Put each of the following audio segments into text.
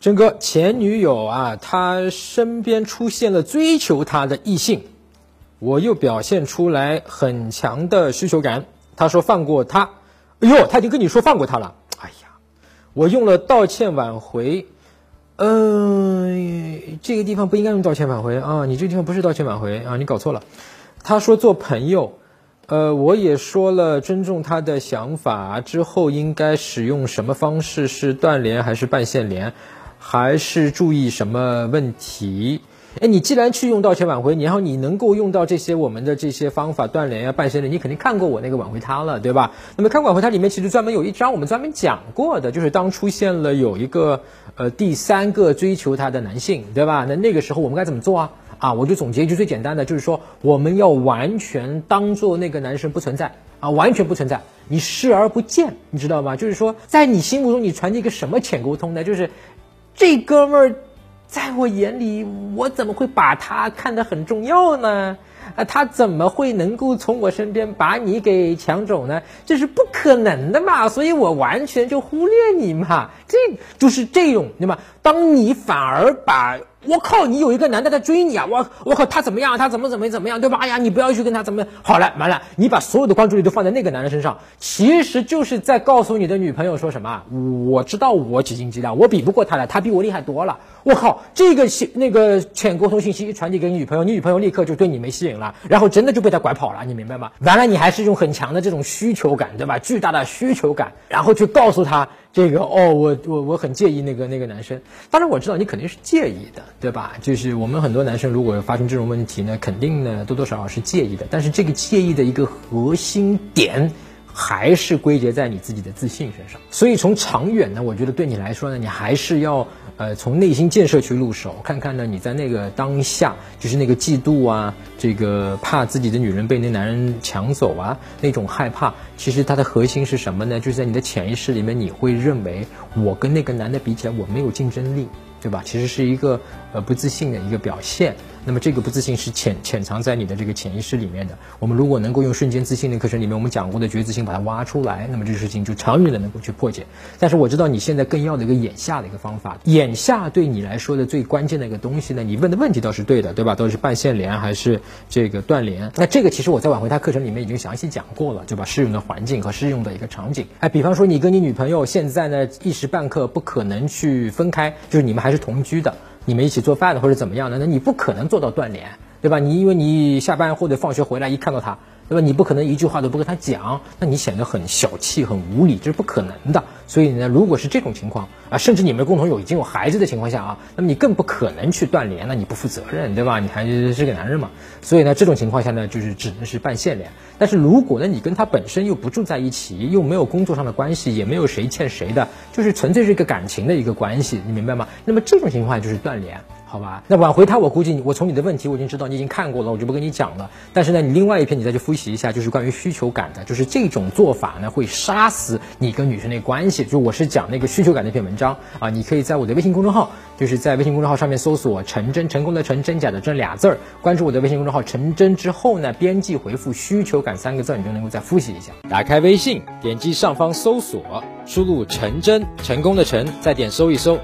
真哥前女友啊，他身边出现了追求他的异性，我又表现出来很强的需求感。他说放过他，哎呦，他已经跟你说放过他了。哎呀，我用了道歉挽回，嗯，这个地方不应该用道歉挽回啊，你这个地方不是道歉挽回啊，你搞错了。他说做朋友，呃，我也说了尊重他的想法，之后应该使用什么方式？是断联还是半线连？还是注意什么问题？哎，你既然去用道歉挽回，然后你能够用到这些我们的这些方法断联啊、半仙的，你肯定看过我那个挽回他了，对吧？那么看挽回他里面其实专门有一章我们专门讲过的，就是当出现了有一个呃第三个追求他的男性，对吧？那那个时候我们该怎么做啊？啊，我就总结一句最简单的，就是说我们要完全当做那个男生不存在啊，完全不存在，你视而不见，你知道吗？就是说在你心目中你传递一个什么浅沟通呢？就是。这哥们儿，在我眼里，我怎么会把他看得很重要呢？啊，他怎么会能够从我身边把你给抢走呢？这是不可能的嘛！所以我完全就忽略你嘛。这就是这种，对吧？当你反而把。我靠！你有一个男的在追你啊！我我靠，他怎么样？他怎么怎么怎么样？对吧？哎呀，你不要去跟他怎么好了，完了，你把所有的关注力都放在那个男人身上，其实就是在告诉你的女朋友说什么？我知道我几斤几两，我比不过他了，他比我厉害多了。我靠，这个信那个浅沟通信息一传递给你女朋友，你女朋友立刻就对你没吸引了，然后真的就被他拐跑了，你明白吗？完了，你还是用很强的这种需求感，对吧？巨大的需求感，然后去告诉他。这个哦，我我我很介意那个那个男生，当然我知道你肯定是介意的，对吧？就是我们很多男生如果发生这种问题呢，肯定呢多多少少是介意的，但是这个介意的一个核心点。还是归结在你自己的自信身上，所以从长远呢，我觉得对你来说呢，你还是要呃从内心建设去入手，看看呢你在那个当下，就是那个嫉妒啊，这个怕自己的女人被那男人抢走啊，那种害怕，其实它的核心是什么呢？就是在你的潜意识里面，你会认为我跟那个男的比起来，我没有竞争力。对吧？其实是一个呃不自信的一个表现。那么这个不自信是潜潜藏在你的这个潜意识里面的。我们如果能够用瞬间自信的课程里面我们讲过的觉自信把它挖出来，那么这个事情就长远的能够去破解。但是我知道你现在更要的一个眼下的一个方法，眼下对你来说的最关键的一个东西呢，你问的问题倒是对的，对吧？到底是半线连还是这个断连？那这个其实我在挽回他课程里面已经详细讲过了，对吧？适用的环境和适用的一个场景。哎，比方说你跟你女朋友现在呢一时半刻不可能去分开，就是你们还是同居的。你们一起做饭的或者怎么样的，那你不可能做到断联，对吧？你因为你下班或者放学回来一看到他，对吧？你不可能一句话都不跟他讲，那你显得很小气、很无理，这是不可能的。所以呢，如果是这种情况啊，甚至你们共同有已经有孩子的情况下啊，那么你更不可能去断联，那你不负责任，对吧？你还是个男人嘛。所以呢，这种情况下呢，就是只能是半线联。但是如果呢，你跟他本身又不住在一起，又没有工作上的关系，也没有谁欠谁的，就是纯粹是一个感情的一个关系，你明白吗？那么这种情况就是断联。好吧，那挽回他，我估计，我从你的问题我已经知道你已经看过了，我就不跟你讲了。但是呢，你另外一篇你再去复习一下，就是关于需求感的，就是这种做法呢会杀死你跟女生的关系。就我是讲那个需求感那篇文章章啊，你可以在我的微信公众号，就是在微信公众号上面搜索“陈真”，成功的陈，真假的真俩字儿，关注我的微信公众号“陈真”之后呢，编辑回复“需求感”三个字，你就能够再复习一下。打开微信，点击上方搜索，输入“陈真”，成功的陈，再点搜一搜。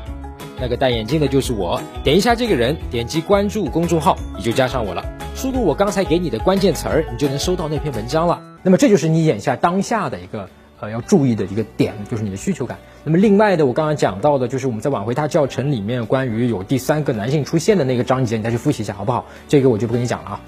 那个戴眼镜的就是我，点一下这个人，点击关注公众号，你就加上我了。输入我刚才给你的关键词儿，你就能收到那篇文章了。那么这就是你眼下当下的一个呃要注意的一个点，就是你的需求感。那么另外的，我刚刚讲到的，就是我们在挽回他教程里面关于有第三个男性出现的那个章节，你再去复习一下好不好？这个我就不跟你讲了啊。